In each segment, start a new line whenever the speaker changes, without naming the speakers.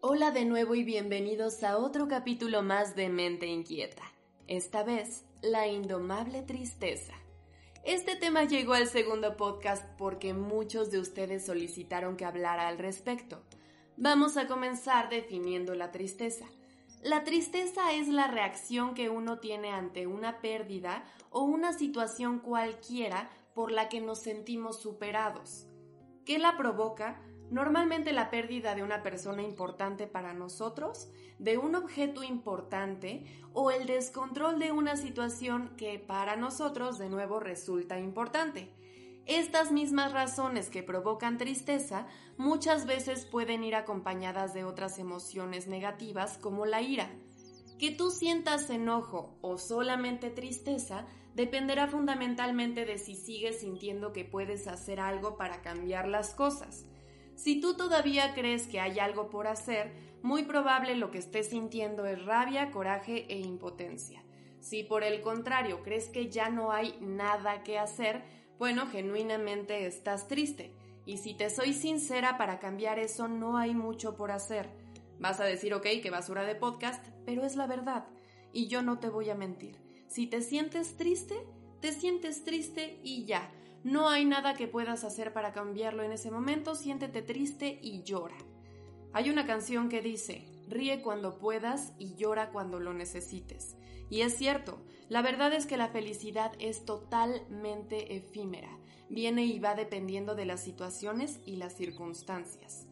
Hola de nuevo y bienvenidos a otro capítulo más de Mente Inquieta. Esta vez, la indomable tristeza. Este tema llegó al segundo podcast porque muchos de ustedes solicitaron que hablara al respecto. Vamos a comenzar definiendo la tristeza. La tristeza es la reacción que uno tiene ante una pérdida o una situación cualquiera por la que nos sentimos superados. ¿Qué la provoca? Normalmente la pérdida de una persona importante para nosotros, de un objeto importante o el descontrol de una situación que para nosotros de nuevo resulta importante. Estas mismas razones que provocan tristeza muchas veces pueden ir acompañadas de otras emociones negativas como la ira. Que tú sientas enojo o solamente tristeza dependerá fundamentalmente de si sigues sintiendo que puedes hacer algo para cambiar las cosas. Si tú todavía crees que hay algo por hacer, muy probable lo que estés sintiendo es rabia, coraje e impotencia. Si por el contrario crees que ya no hay nada que hacer, bueno, genuinamente estás triste. Y si te soy sincera, para cambiar eso no hay mucho por hacer. Vas a decir, ok, que basura de podcast, pero es la verdad. Y yo no te voy a mentir. Si te sientes triste, te sientes triste y ya. No hay nada que puedas hacer para cambiarlo en ese momento, siéntete triste y llora. Hay una canción que dice, ríe cuando puedas y llora cuando lo necesites. Y es cierto, la verdad es que la felicidad es totalmente efímera, viene y va dependiendo de las situaciones y las circunstancias.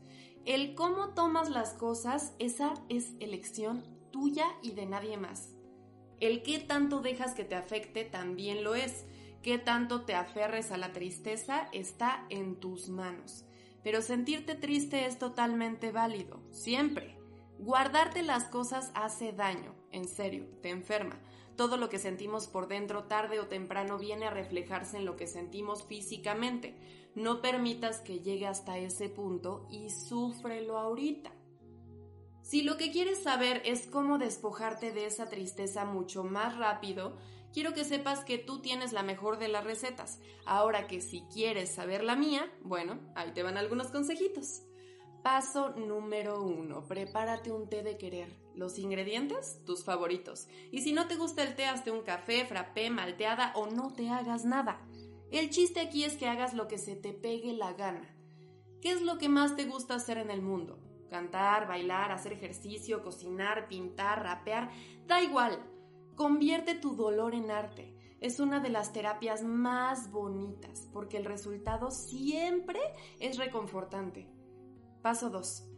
El cómo tomas las cosas, esa es elección tuya y de nadie más. El qué tanto dejas que te afecte también lo es qué tanto te aferres a la tristeza está en tus manos. Pero sentirte triste es totalmente válido, siempre. Guardarte las cosas hace daño, en serio, te enferma. Todo lo que sentimos por dentro tarde o temprano viene a reflejarse en lo que sentimos físicamente. No permitas que llegue hasta ese punto y súfrelo ahorita. Si lo que quieres saber es cómo despojarte de esa tristeza mucho más rápido, quiero que sepas que tú tienes la mejor de las recetas. Ahora que si quieres saber la mía, bueno, ahí te van algunos consejitos. Paso número uno, prepárate un té de querer. Los ingredientes, tus favoritos. Y si no te gusta el té, hazte un café, frappé, malteada o no te hagas nada. El chiste aquí es que hagas lo que se te pegue la gana. ¿Qué es lo que más te gusta hacer en el mundo? Cantar, bailar, hacer ejercicio, cocinar, pintar, rapear, da igual. Convierte tu dolor en arte. Es una de las terapias más bonitas porque el resultado siempre es reconfortante. Paso 2.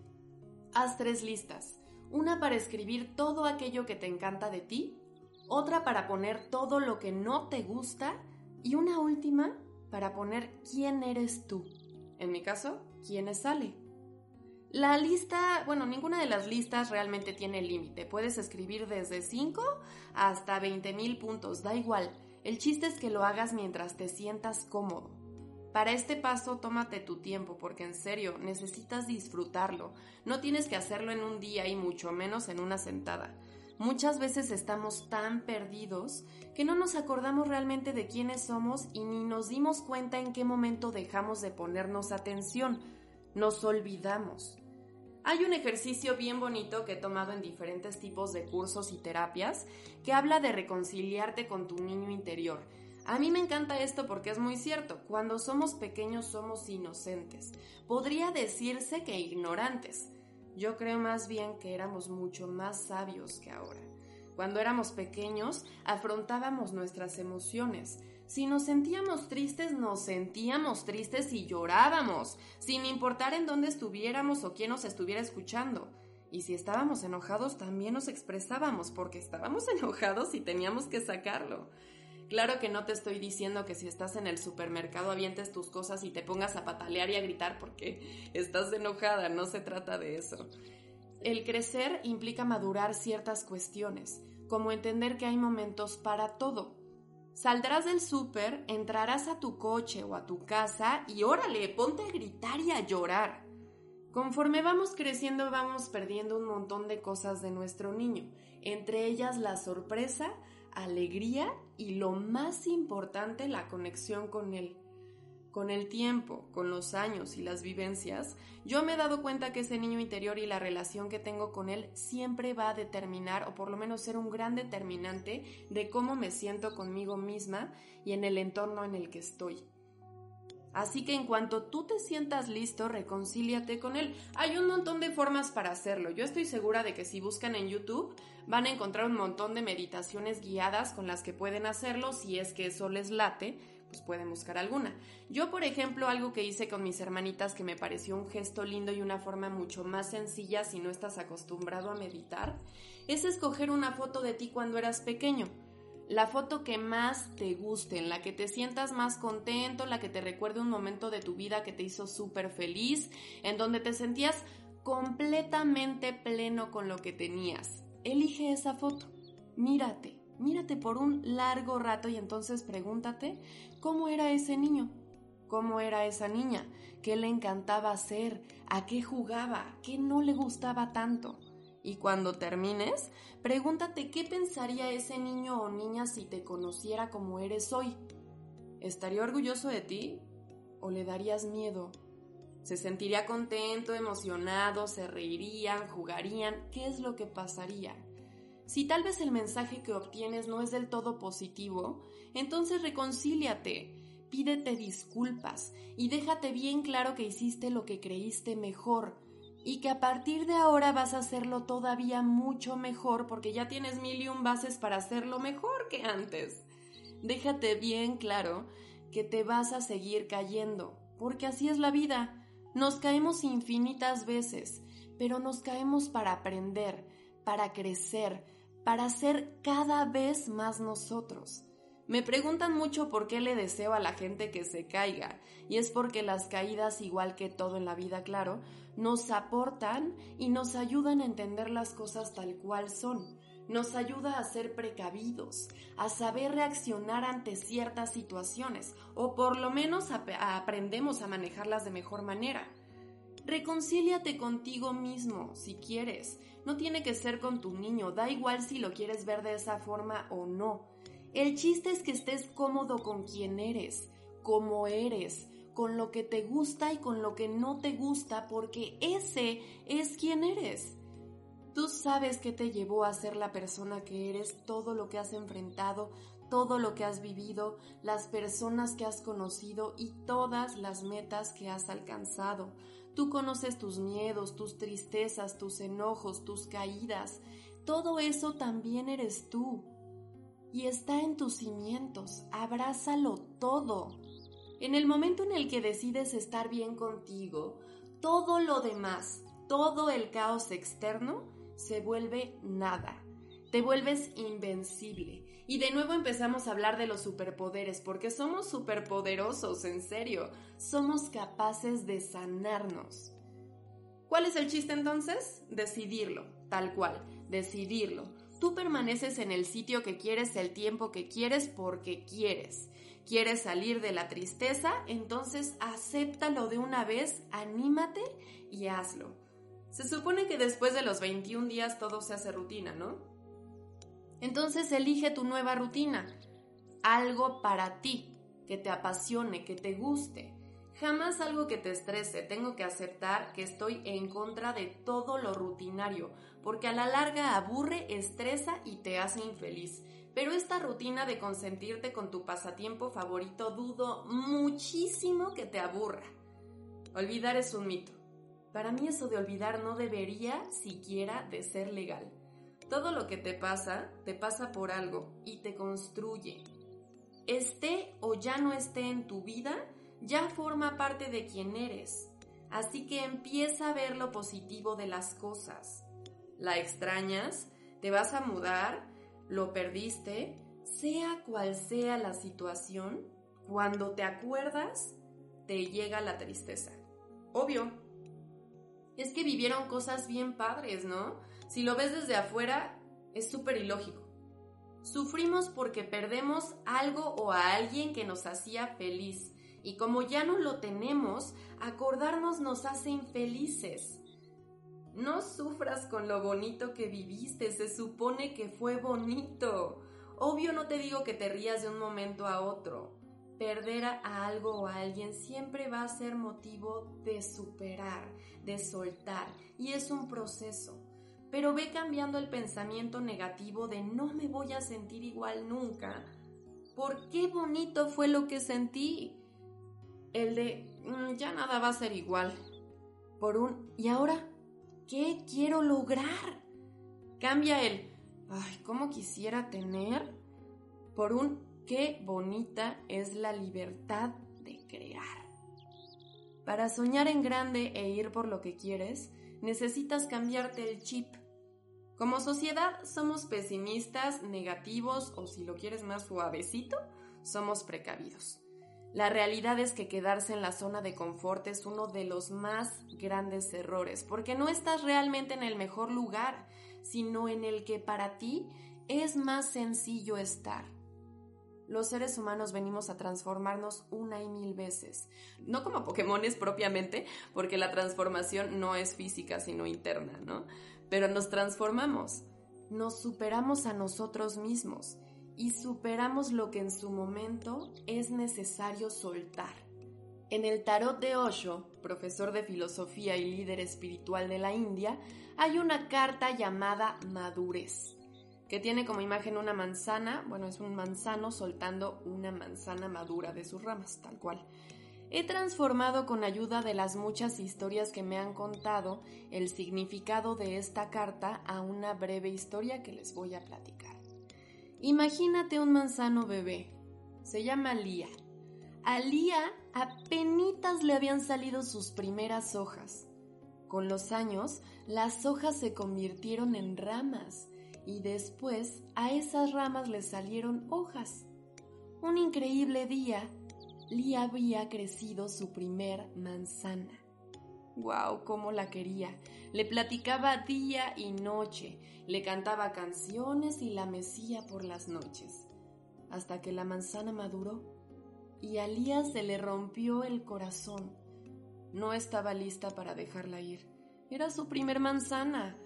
Haz tres listas. Una para escribir todo aquello que te encanta de ti, otra para poner todo lo que no te gusta y una última para poner quién eres tú. En mi caso, quién es Ale. La lista, bueno, ninguna de las listas realmente tiene límite. Puedes escribir desde 5 hasta 20 mil puntos, da igual. El chiste es que lo hagas mientras te sientas cómodo. Para este paso tómate tu tiempo porque en serio necesitas disfrutarlo. No tienes que hacerlo en un día y mucho menos en una sentada. Muchas veces estamos tan perdidos que no nos acordamos realmente de quiénes somos y ni nos dimos cuenta en qué momento dejamos de ponernos atención nos olvidamos. Hay un ejercicio bien bonito que he tomado en diferentes tipos de cursos y terapias que habla de reconciliarte con tu niño interior. A mí me encanta esto porque es muy cierto, cuando somos pequeños somos inocentes. Podría decirse que ignorantes. Yo creo más bien que éramos mucho más sabios que ahora. Cuando éramos pequeños afrontábamos nuestras emociones, si nos sentíamos tristes, nos sentíamos tristes y llorábamos, sin importar en dónde estuviéramos o quién nos estuviera escuchando. Y si estábamos enojados, también nos expresábamos, porque estábamos enojados y teníamos que sacarlo. Claro que no te estoy diciendo que si estás en el supermercado avientes tus cosas y te pongas a patalear y a gritar porque estás enojada, no se trata de eso. El crecer implica madurar ciertas cuestiones, como entender que hay momentos para todo. Saldrás del súper, entrarás a tu coche o a tu casa y órale, ponte a gritar y a llorar. Conforme vamos creciendo vamos perdiendo un montón de cosas de nuestro niño, entre ellas la sorpresa, alegría y lo más importante, la conexión con él. Con el tiempo, con los años y las vivencias, yo me he dado cuenta que ese niño interior y la relación que tengo con él siempre va a determinar, o por lo menos ser un gran determinante, de cómo me siento conmigo misma y en el entorno en el que estoy. Así que en cuanto tú te sientas listo, reconcíliate con él. Hay un montón de formas para hacerlo. Yo estoy segura de que si buscan en YouTube van a encontrar un montón de meditaciones guiadas con las que pueden hacerlo. Si es que eso les late, pues pueden buscar alguna. Yo, por ejemplo, algo que hice con mis hermanitas que me pareció un gesto lindo y una forma mucho más sencilla si no estás acostumbrado a meditar, es escoger una foto de ti cuando eras pequeño la foto que más te guste, en la que te sientas más contento, la que te recuerde un momento de tu vida que te hizo súper feliz, en donde te sentías completamente pleno con lo que tenías. Elige esa foto, mírate, mírate por un largo rato y entonces pregúntate cómo era ese niño, cómo era esa niña, qué le encantaba hacer, a qué jugaba, qué no le gustaba tanto. Y cuando termines, pregúntate qué pensaría ese niño o niña si te conociera como eres hoy. ¿Estaría orgulloso de ti o le darías miedo? ¿Se sentiría contento, emocionado, se reirían, jugarían? ¿Qué es lo que pasaría? Si tal vez el mensaje que obtienes no es del todo positivo, entonces reconcíliate, pídete disculpas y déjate bien claro que hiciste lo que creíste mejor y que a partir de ahora vas a hacerlo todavía mucho mejor porque ya tienes mil y un bases para hacerlo mejor que antes. Déjate bien claro que te vas a seguir cayendo, porque así es la vida. Nos caemos infinitas veces, pero nos caemos para aprender, para crecer, para ser cada vez más nosotros. Me preguntan mucho por qué le deseo a la gente que se caiga, y es porque las caídas, igual que todo en la vida, claro, nos aportan y nos ayudan a entender las cosas tal cual son. Nos ayuda a ser precavidos, a saber reaccionar ante ciertas situaciones, o por lo menos aprendemos a manejarlas de mejor manera. Reconcíliate contigo mismo, si quieres. No tiene que ser con tu niño, da igual si lo quieres ver de esa forma o no el chiste es que estés cómodo con quien eres, como eres, con lo que te gusta y con lo que no te gusta, porque ese es quien eres. Tú sabes qué te llevó a ser la persona que eres, todo lo que has enfrentado, todo lo que has vivido, las personas que has conocido y todas las metas que has alcanzado. Tú conoces tus miedos, tus tristezas, tus enojos, tus caídas. Todo eso también eres tú y está en tus cimientos. Abrázalo todo. En el momento en el que decides estar bien contigo, todo lo demás, todo el caos externo, se vuelve nada. Te vuelves invencible. Y de nuevo empezamos a hablar de los superpoderes, porque somos superpoderosos, en serio. Somos capaces de sanarnos. ¿Cuál es el chiste entonces? Decidirlo, tal cual, decidirlo Tú permaneces en el sitio que quieres el tiempo que quieres porque quieres. ¿Quieres salir de la tristeza? Entonces acéptalo de una vez, anímate y hazlo. Se supone que después de los 21 días todo se hace rutina, ¿no? Entonces elige tu nueva rutina. Algo para ti, que te apasione, que te guste. Jamás algo que te estrese. Tengo que aceptar que estoy en contra de todo lo rutinario, porque a la larga aburre, estresa y te hace infeliz. Pero esta rutina de consentirte con tu pasatiempo favorito dudo muchísimo que te aburra. Olvidar es un mito. Para mí eso de olvidar no debería siquiera de ser legal. Todo lo que te pasa, te pasa por algo y te construye. Esté o ya no esté en tu vida, ya forma parte de quien eres. Así que empieza a ver lo positivo de las cosas. La extrañas, te vas a mudar, lo perdiste, Sea cual sea la situación, cuando te acuerdas, te llega la tristeza. Obvio. Es que vivieron cosas bien padres, ¿no? Si lo ves desde afuera, es súper ilógico. Sufrimos porque perdemos algo o a alguien que nos hacía feliz. Y como ya no lo tenemos, acordarnos nos hace infelices. No sufras con lo bonito que viviste, se supone que fue bonito. Obvio no te digo que te rías de un momento a otro. Perder a algo o a alguien siempre va a ser motivo de superar, de soltar, y es un proceso. Pero ve cambiando el pensamiento negativo de no me voy a sentir igual nunca. ¿Por qué bonito fue lo que sentí? El de mm, ya nada va a ser igual. Por un ¿y ahora qué quiero lograr? Cambia el ay, cómo quisiera tener por un qué bonita es la libertad de crear. Para soñar en grande e ir por lo que quieres, necesitas cambiarte el chip. Como sociedad somos pesimistas, negativos o si lo quieres más suavecito, somos precavidos. La realidad es que quedarse en la zona de confort es uno de los más grandes errores, porque no estás realmente en el mejor lugar, sino en el que para ti es más sencillo estar. Los seres humanos venimos a transformarnos una y mil veces, no como Pokémones propiamente, porque la transformación no es física sino interna, ¿no? Pero nos transformamos, nos superamos a nosotros mismos y superamos lo que en su momento es necesario soltar. En el tarot de Osho, profesor de filosofía y líder espiritual de la India, hay una carta llamada madurez, que tiene como imagen una manzana, bueno, es un manzano soltando una manzana madura de sus ramas, tal cual. He transformado con ayuda de las muchas historias que me han contado el significado de esta carta a una breve historia que les voy a platicar. Imagínate un manzano bebé. Se llama Lía. A Lía apenas le habían salido sus primeras hojas. Con los años, las hojas se convirtieron en ramas y después a esas ramas le salieron hojas. Un increíble día, Lía había crecido su primer manzana. ¡Wow! ¡Cómo la quería! Le platicaba día y noche, le cantaba canciones y la mecía por las noches, hasta que la manzana maduró y a Lía se le rompió el corazón. No estaba lista para dejarla ir. Era su primer manzana.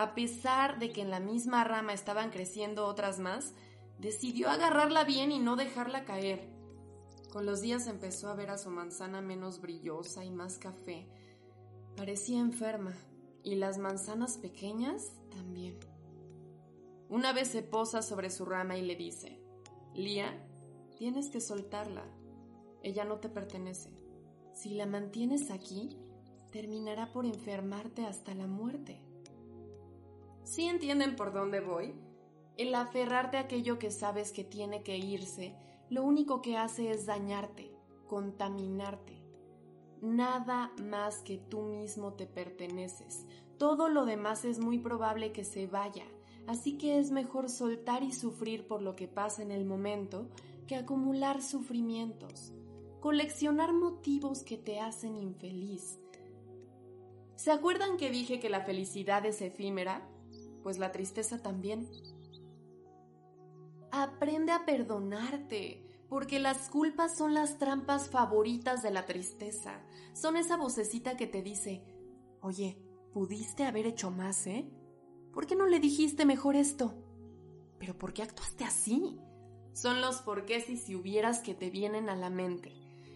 A pesar de que en la misma rama estaban creciendo otras más, decidió agarrarla bien y no dejarla caer. Con los días empezó a ver a su manzana menos brillosa y más café, Parecía enferma, y las manzanas pequeñas también. Una vez se posa sobre su rama y le dice, Lía, tienes que soltarla. Ella no te pertenece. Si la mantienes aquí, terminará por enfermarte hasta la muerte. ¿Sí entienden por dónde voy? El aferrarte a aquello que sabes que tiene que irse, lo único que hace es dañarte, contaminarte. Nada más que tú mismo te perteneces. Todo lo demás es muy probable que se vaya, así que es mejor soltar y sufrir por lo que pasa en el momento que acumular sufrimientos, coleccionar motivos que te hacen infeliz. ¿Se acuerdan que dije que la felicidad es efímera? Pues la tristeza también. Aprende a perdonarte porque las culpas son las trampas favoritas de la tristeza. Son esa vocecita que te dice, oye, pudiste haber hecho más, ¿eh? ¿Por qué no le dijiste mejor esto? ¿Pero por qué actuaste así? Son los porqués y si hubieras que te vienen a la mente,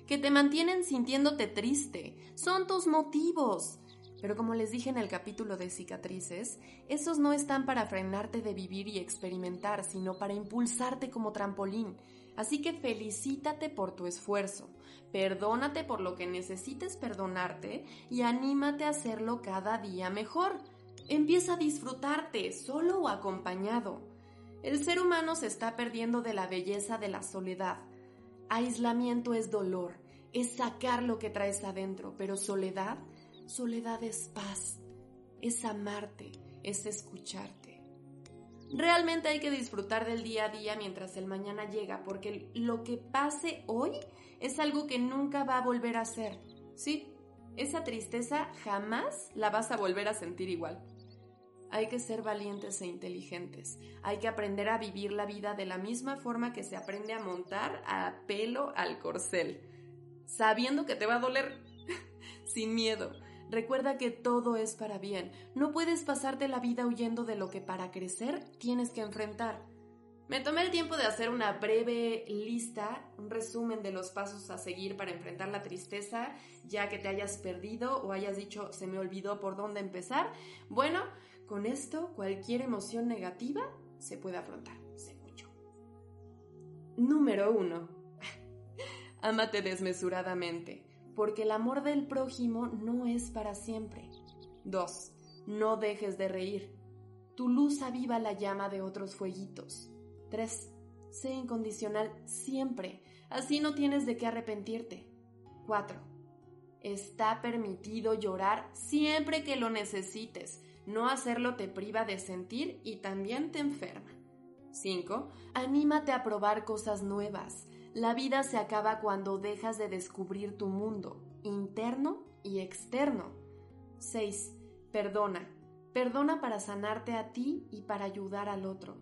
que te mantienen sintiéndote triste. Son tus motivos. Pero como les dije en el capítulo de cicatrices, esos no están para frenarte de vivir y experimentar, sino para impulsarte como trampolín Así que felicítate por tu esfuerzo, perdónate por lo que necesites perdonarte y anímate a hacerlo cada día mejor. Empieza a disfrutarte, solo o acompañado. El ser humano se está perdiendo de la belleza de la soledad. Aislamiento es dolor, es sacar lo que traes adentro, pero soledad, soledad es paz, es amarte, es escucharte. Realmente hay que disfrutar del día a día mientras el mañana llega, porque lo que pase hoy es algo que nunca va a volver a ser. Sí, esa tristeza jamás la vas a volver a sentir igual. Hay que ser valientes e inteligentes. Hay que aprender a vivir la vida de la misma forma que se aprende a montar a pelo al corcel, sabiendo que te va a doler, sin miedo. Recuerda que todo es para bien. No puedes pasarte la vida huyendo de lo que para crecer tienes que enfrentar. Me tomé el tiempo de hacer una breve lista, un resumen de los pasos a seguir para enfrentar la tristeza, ya que te hayas perdido o hayas dicho se me olvidó por dónde empezar. Bueno, con esto cualquier emoción negativa se puede afrontar. Mucho. Número 1. Ámate desmesuradamente, porque el amor del prójimo no es para siempre. 2. No dejes de reír. Tu luz aviva la llama de otros fueguitos. 3. Sé incondicional siempre, así no tienes de qué arrepentirte. 4. Está permitido llorar siempre que lo necesites. No hacerlo te priva de sentir y también te enferma. 5. Anímate a probar cosas nuevas. La vida se acaba cuando dejas de descubrir tu mundo, interno y externo. 6. Perdona. Perdona para sanarte a ti y para ayudar al otro.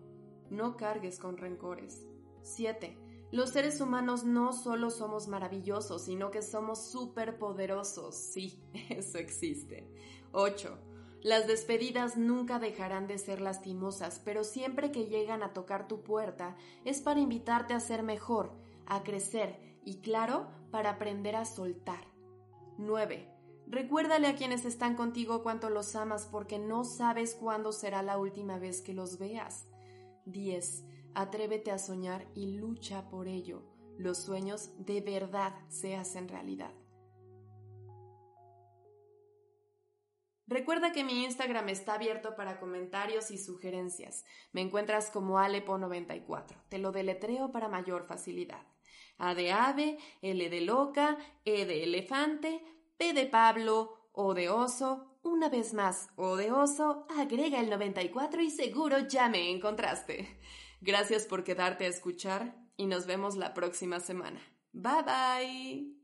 No cargues con rencores. 7. Los seres humanos no solo somos maravillosos, sino que somos superpoderosos. Sí, eso existe. 8. Las despedidas nunca dejarán de ser lastimosas, pero siempre que llegan a tocar tu puerta es para invitarte a ser mejor, a crecer y, claro, para aprender a soltar. 9. Recuérdale a quienes están contigo cuánto los amas porque no sabes cuándo será la última vez que los veas. 10. Atrévete a soñar y lucha por ello. Los sueños de verdad se hacen realidad. Recuerda que mi Instagram está abierto para comentarios y sugerencias. Me encuentras como Alepo94. Te lo deletreo para mayor facilidad. A de ave, L de loca, E de elefante, P de Pablo, O de oso, una vez más, O de oso, agrega el 94 y seguro ya me encontraste. Gracias por quedarte a escuchar y nos vemos la próxima semana. Bye bye.